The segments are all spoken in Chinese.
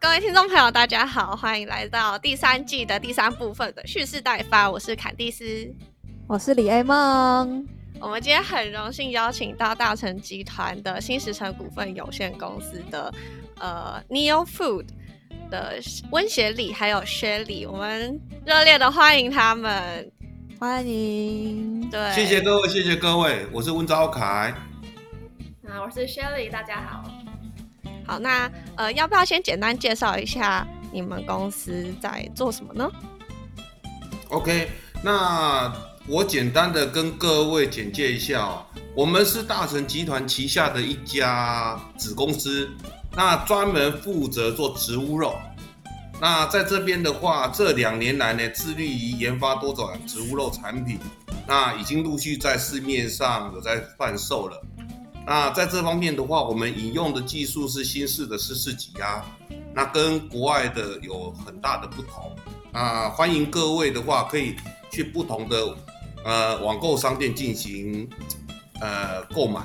各位听众朋友，大家好，欢迎来到第三季的第三部分的蓄势待发。我是坎蒂斯，我是李 A 梦。我们今天很荣幸邀请到大成集团的新石城股份有限公司的呃 Neo Food 的温学理还有薛里，我们热烈的欢迎他们，欢迎。对，谢谢各位，谢谢各位，我是温昭凯。啊，我是 Shelly，大家好。好，那呃，要不要先简单介绍一下你们公司在做什么呢？OK，那我简单的跟各位简介一下哦，我们是大成集团旗下的一家子公司，那专门负责做植物肉。那在这边的话，这两年来呢，致力于研发多种植物肉产品，那已经陆续在市面上有在贩售了。那在这方面的话，我们引用的技术是新式的湿式挤压，那跟国外的有很大的不同。那欢迎各位的话，可以去不同的呃网购商店进行呃购买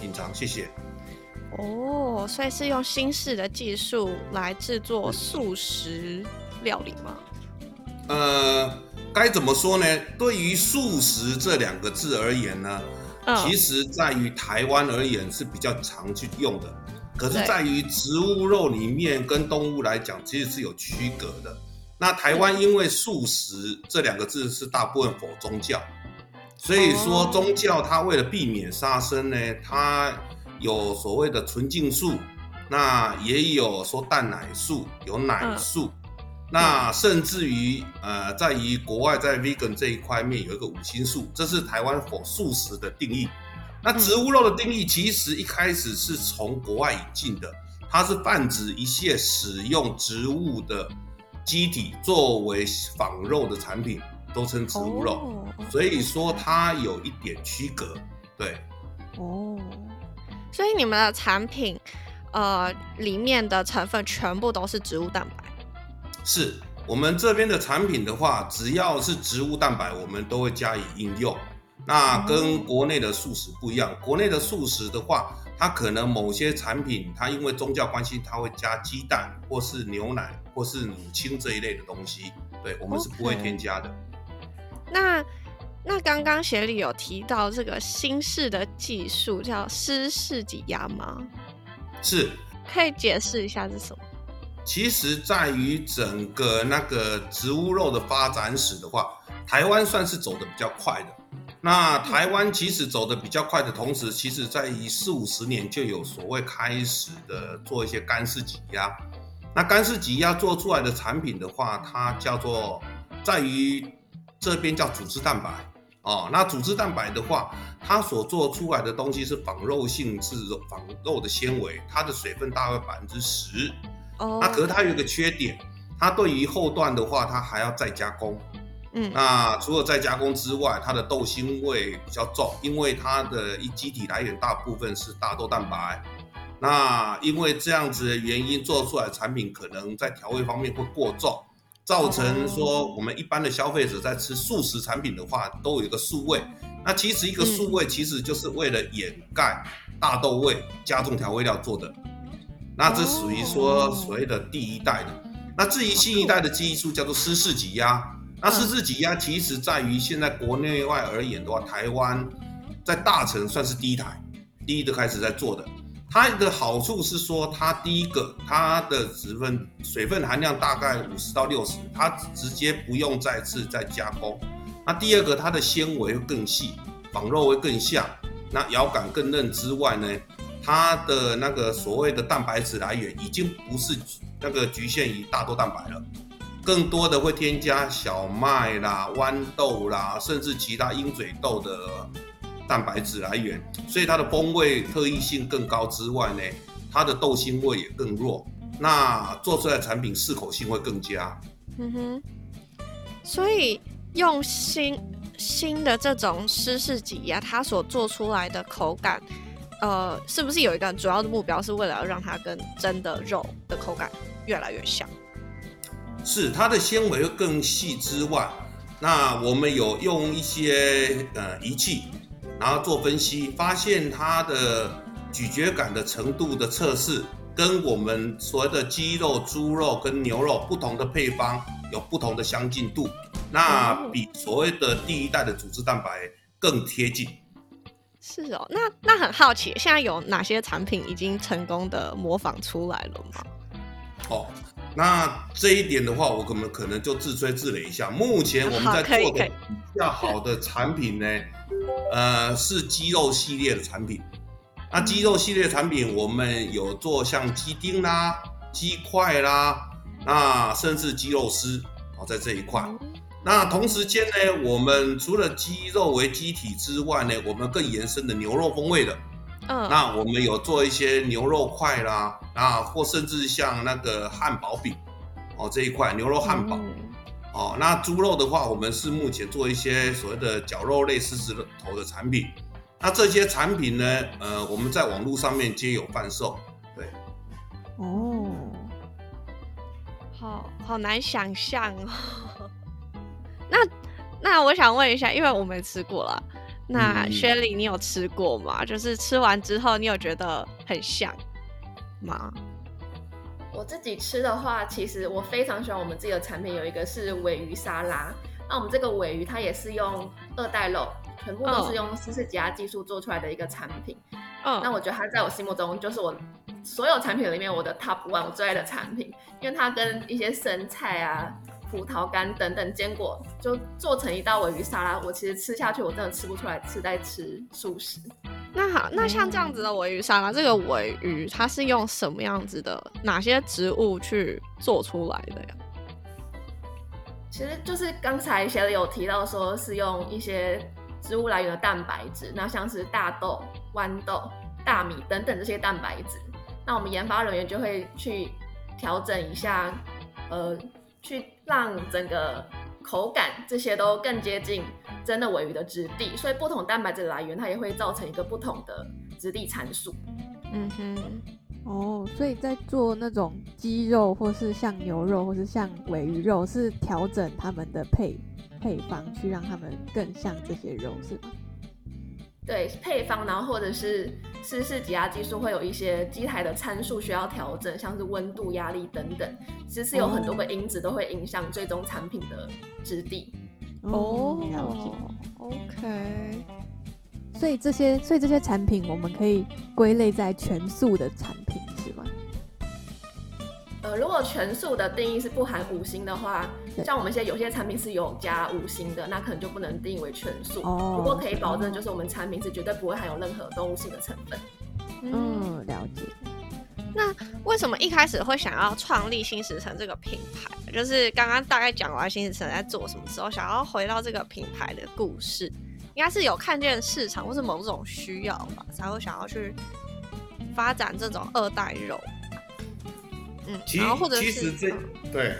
品尝。谢谢。哦，所以是用新式的技术来制作素食料理吗？呃，该怎么说呢？对于素食这两个字而言呢？其实，在于台湾而言是比较常去用的，可是，在于植物肉里面跟动物来讲，其实是有区隔的。那台湾因为素食这两个字是大部分否宗教，所以说宗教它为了避免杀生呢，它有所谓的纯净素，那也有说蛋奶素，有奶素。那甚至于，呃，在于国外在 vegan 这一块面有一个五星素，这是台湾否素食的定义。那植物肉的定义其实一开始是从国外引进的，它是泛指一切使用植物的机体作为仿肉的产品，都称植物肉。所以说它有一点区隔，对。哦，所以你们的产品，呃，里面的成分全部都是植物蛋白。是我们这边的产品的话，只要是植物蛋白，我们都会加以应用。那跟国内的素食不一样，国内的素食的话，它可能某些产品，它因为宗教关系，它会加鸡蛋或是牛奶或是乳清这一类的东西。对我们是不会添加的。那那刚刚协理有提到这个新式的技术叫湿式挤压吗？是，可以解释一下是什么？其实，在于整个那个植物肉的发展史的话，台湾算是走的比较快的。那台湾其实走的比较快的同时，其实在于四五十年就有所谓开始的做一些干式挤压。那干式挤压做出来的产品的话，它叫做在于这边叫组织蛋白哦。那组织蛋白的话，它所做出来的东西是仿肉性质仿肉的纤维，它的水分大概百分之十。那可是它有一个缺点，它对于后段的话，它还要再加工。嗯，那除了再加工之外，它的豆腥味比较重，因为它的一机体来源大部分是大豆蛋白。那因为这样子的原因，做出来产品可能在调味方面会过重，造成说我们一般的消费者在吃素食产品的话，都有一个素味。那其实一个素味，其实就是为了掩盖大豆味，加重调味料做的。那这属于说所谓的第一代的，那至于新一代的技术叫做湿式挤压。那湿式挤压其实在于现在国内外而言的话，台湾在大城算是第一台，第一个开始在做的。它的好处是说，它第一个它的水分水分含量大概五十到六十，它直接不用再次再加工。那第二个它的纤维会更细，仿肉会更像，那咬感更嫩之外呢？它的那个所谓的蛋白质来源已经不是那个局限于大豆蛋白了，更多的会添加小麦啦、豌豆啦，甚至其他鹰嘴豆的蛋白质来源，所以它的风味特异性更高之外呢，它的豆腥味也更弱，那做出来的产品适口性会更佳。嗯哼，所以用新新的这种湿式挤压，它所做出来的口感。呃，是不是有一个主要的目标，是为了要让它跟真的肉的口感越来越像？是它的纤维更细之外，那我们有用一些呃仪器，然后做分析，发现它的咀嚼感的程度的测试，跟我们所谓的鸡肉、猪肉跟牛肉不同的配方有不同的相近度，那比所谓的第一代的组织蛋白更贴近。是哦，那那很好奇，现在有哪些产品已经成功的模仿出来了吗？哦，那这一点的话，我可能可能就自吹自擂一下。目前我们在做的比较好的产品呢，呃，是鸡肉系列的产品。那鸡肉系列产品，我们有做像鸡丁啦、鸡块啦，那甚至鸡肉丝哦，在这一块。那同时间呢，我们除了鸡肉为基体之外呢，我们更延伸的牛肉风味的，嗯，那我们有做一些牛肉块啦，啊，或甚至像那个汉堡饼，哦这一块牛肉汉堡，哦，那猪肉的话，我们是目前做一些所谓的绞肉类狮子头的产品，那这些产品呢，呃，我们在网络上面皆有贩售，对，哦，好好难想象哦。那那我想问一下，因为我没吃过了，那薛礼你有吃过吗？就是吃完之后，你有觉得很像吗？我自己吃的话，其实我非常喜欢我们自己的产品，有一个是尾鱼沙拉。那我们这个尾鱼它也是用二代肉，全部都是用四次挤压技术做出来的一个产品。嗯，那我觉得它在我心目中就是我所有产品里面我的 top one，我最爱的产品，因为它跟一些生菜啊。葡萄干等等坚果，就做成一道尾鱼沙拉。我其实吃下去，我真的吃不出来是在吃素食。那好，那像这样子的尾鱼沙拉，这个尾鱼它是用什么样子的哪些植物去做出来的呀？其实就是刚才写的有提到，说是用一些植物来源的蛋白质，那像是大豆、豌豆、大米等等这些蛋白质。那我们研发人员就会去调整一下，呃。去让整个口感这些都更接近真的尾鱼的质地，所以不同蛋白质来源它也会造成一个不同的质地参数。嗯哼，哦，所以在做那种鸡肉或是像牛肉或是像尾鱼肉，是调整他们的配配方，去让他们更像这些肉，是吗？对配方，然后或者是湿式挤压技术，会有一些机台的参数需要调整，像是温度、压力等等，其实有很多个因子都会影响最终产品的质地。哦。OK。所以这些，所以这些产品我们可以归类在全素的产品。呃，如果全素的定义是不含五星的话，像我们现在有些产品是有加五星的，那可能就不能定义为全素。哦。不过可以保证，就是我们产品是绝对不会含有任何动物性的成分。嗯，了解。那为什么一开始会想要创立新石城这个品牌？就是刚刚大概讲完新石城在做什么时候，想要回到这个品牌的故事，应该是有看见市场或是某种需要吧，才会想要去发展这种二代肉。嗯，其其实这对，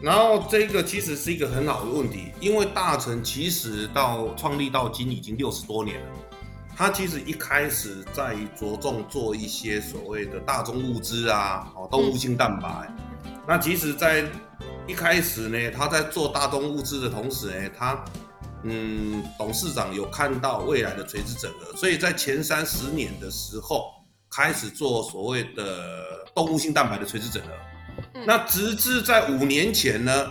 然后这个其实是一个很好的问题，因为大成其实到创立到今已经六十多年了，他其实一开始在着重做一些所谓的大宗物资啊，哦，动物性蛋白。那其实，在一开始呢，他在做大宗物资的同时呢，他嗯，董事长有看到未来的垂直整合，所以在前三十年的时候开始做所谓的。动物性蛋白的垂直整合，那直至在五年前呢，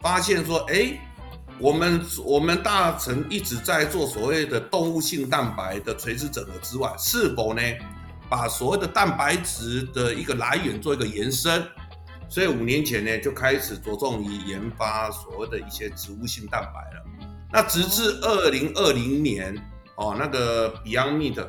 发现说，哎，我们我们大成一直在做所谓的动物性蛋白的垂直整合之外，是否呢，把所谓的蛋白质的一个来源做一个延伸？所以五年前呢，就开始着重于研发所谓的一些植物性蛋白了。那直至二零二零年，哦，那个 Beyond Meat，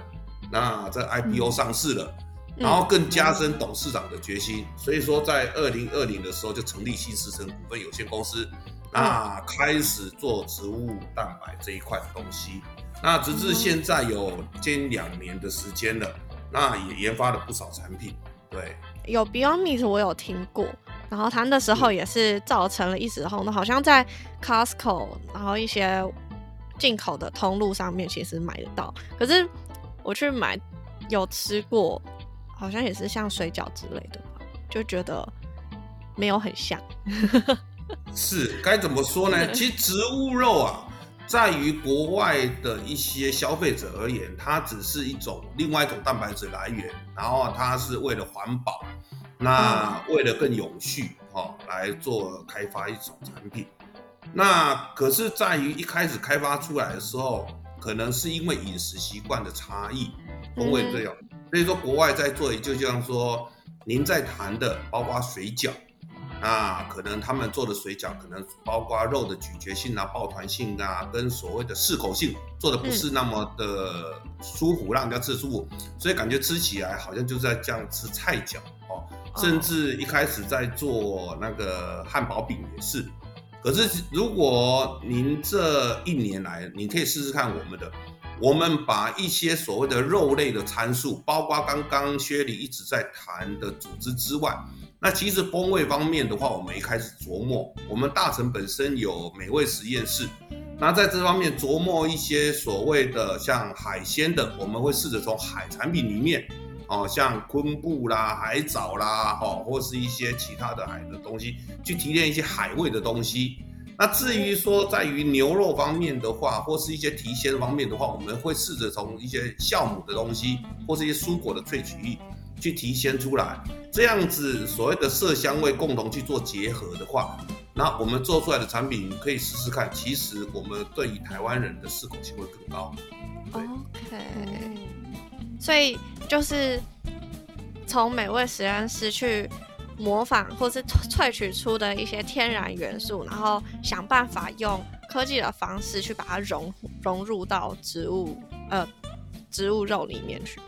那这 IPO 上市了。然后更加深董事长的决心，所以说在二零二零的时候就成立新石城股份有限公司，那开始做植物蛋白这一块的东西，那直至现在有近两年的时间了，那也研发了不少产品。对，有 Beyond Meat 我有听过，然后他那时候也是造成了一时轰动，好像在 Costco，然后一些进口的通路上面其实买得到，可是我去买有吃过。好像也是像水饺之类的吧，就觉得没有很像。是该怎么说呢？其实植物肉啊，在于国外的一些消费者而言，它只是一种另外一种蛋白质来源，然后它是为了环保，那为了更永续哦来做开发一种产品。那可是在于一开始开发出来的时候，可能是因为饮食习惯的差异，风味这样，所以说国外在做，就像说您在谈的，包括水饺。那可能他们做的水饺，可能包括肉的咀嚼性啊、抱团性啊，跟所谓的适口性做的不是那么的舒服，让人家吃舒服，所以感觉吃起来好像就是在这样吃菜饺哦。甚至一开始在做那个汉堡饼也是。可是如果您这一年来，你可以试试看我们的，我们把一些所谓的肉类的参数，包括刚刚薛里一直在谈的组织之外。那其实风味方面的话，我们一开始琢磨，我们大成本身有美味实验室，那在这方面琢磨一些所谓的像海鲜的，我们会试着从海产品里面，哦，像昆布啦、海藻啦，哦，或是一些其他的海的东西，去提炼一些海味的东西。那至于说在于牛肉方面的话，或是一些提鲜方面的话，我们会试着从一些酵母的东西，或是一些蔬果的萃取液。去提鲜出来，这样子所谓的色香味共同去做结合的话，那我们做出来的产品可以试试看。其实我们对于台湾人的适口性会更高。OK，所以就是从美味实验室去模仿或是萃取出的一些天然元素，然后想办法用科技的方式去把它融融入到植物呃植物肉里面去。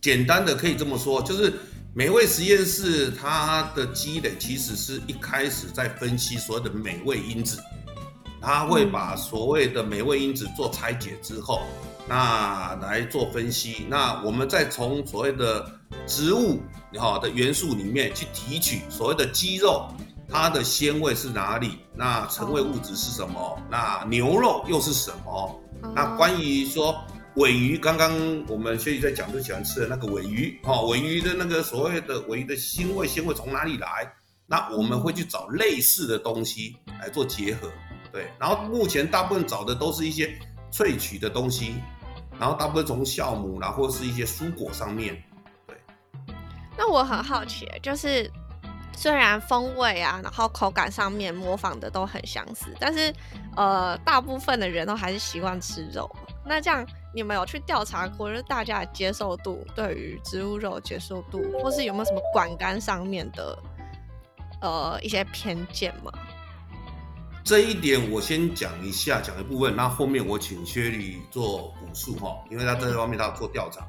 简单的可以这么说，就是美味实验室它的积累其实是一开始在分析所有的美味因子，它会把所谓的美味因子做拆解之后，那来做分析。那我们再从所谓的植物哈的元素里面去提取所谓的鸡肉，它的鲜味是哪里？那成味物质是什么？那牛肉又是什么？那关于说。尾鱼，刚刚我们学习在讲最喜欢吃的那个尾鱼，哈，尾鱼的那个所谓的尾鱼的腥味，鲜味从哪里来？那我们会去找类似的东西来做结合，对。然后目前大部分找的都是一些萃取的东西，然后大部分从酵母啦，或是一些蔬果上面，对。那我很好奇，就是虽然风味啊，然后口感上面模仿的都很相似，但是呃，大部分的人都还是习惯吃肉，那这样。你们有去调查过，就是大家的接受度对于植物肉接受度，或是有没有什么管干上面的呃一些偏见吗？这一点我先讲一下，讲一部分，那后面我请薛律做补述哈，因为他这方面他有做调查。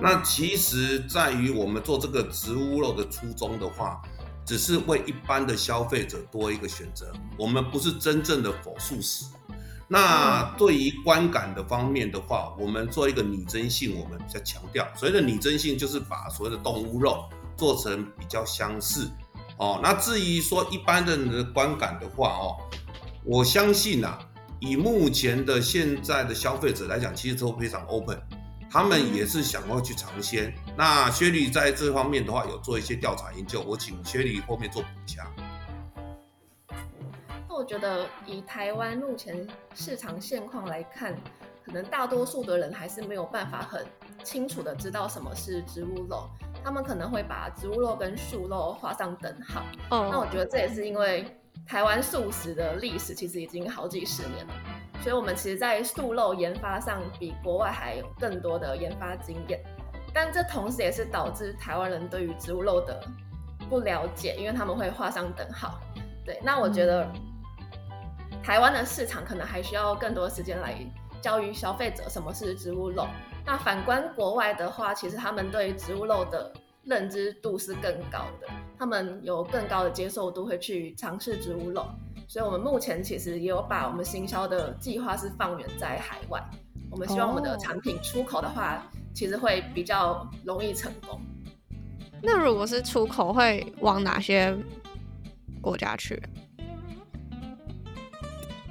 那其实在于我们做这个植物肉的初衷的话，只是为一般的消费者多一个选择，我们不是真正的否素食。那对于观感的方面的话，我们做一个拟真性，我们比较强调。所谓的拟真性，就是把所谓的动物肉做成比较相似。哦，那至于说一般的人的观感的话，哦，我相信呐，以目前的现在的消费者来讲，其实都非常 open，他们也是想要去尝鲜。那薛律在这方面的话，有做一些调查研究，我请薛律后面做补强。我觉得以台湾目前市场现况来看，可能大多数的人还是没有办法很清楚的知道什么是植物肉，他们可能会把植物肉跟素肉画上等号。哦，那我觉得这也是因为台湾素食的历史其实已经好几十年了，所以我们其实在素肉研发上比国外还有更多的研发经验，但这同时也是导致台湾人对于植物肉的不了解，因为他们会画上等号。对，那我觉得。台湾的市场可能还需要更多时间来教育消费者什么是植物肉。那反观国外的话，其实他们对植物肉的认知度是更高的，他们有更高的接受度会去尝试植物肉。所以，我们目前其实也有把我们行销的计划是放远在海外。我们希望我们的产品出口的话，其实会比较容易成功。那如果是出口，会往哪些国家去？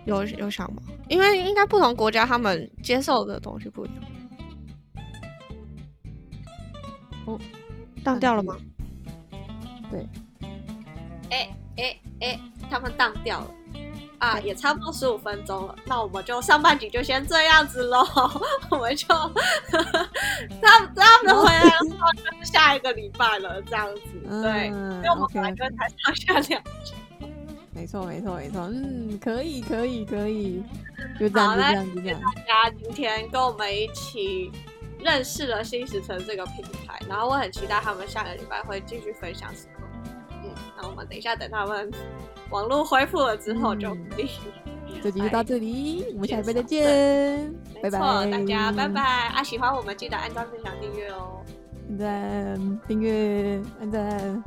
有有想吗？因为应该不同国家他们接受的东西不一样。哦，当掉了吗？对。哎哎哎，他们当掉了。啊，也差不多十五分钟了，那我们就上半集就先这样子喽。我们就他 他们回来的时候就是下一个礼拜了，这样子。对，因为我们本来就才上下两集。没错，没错，没错。嗯，可以，可以，可以。就这样，就这样，就这样。大家今天跟我们一起认识了新石城这个品牌，然后我很期待他们下个礼拜会继续分享什么。嗯，那我们等一下等他们。网络恢复了之后就可以。这集就到这里，我们下一拜再见，拜拜，大家拜拜啊！喜欢我们记得按赞、分享、订阅哦，按赞、订阅、按赞。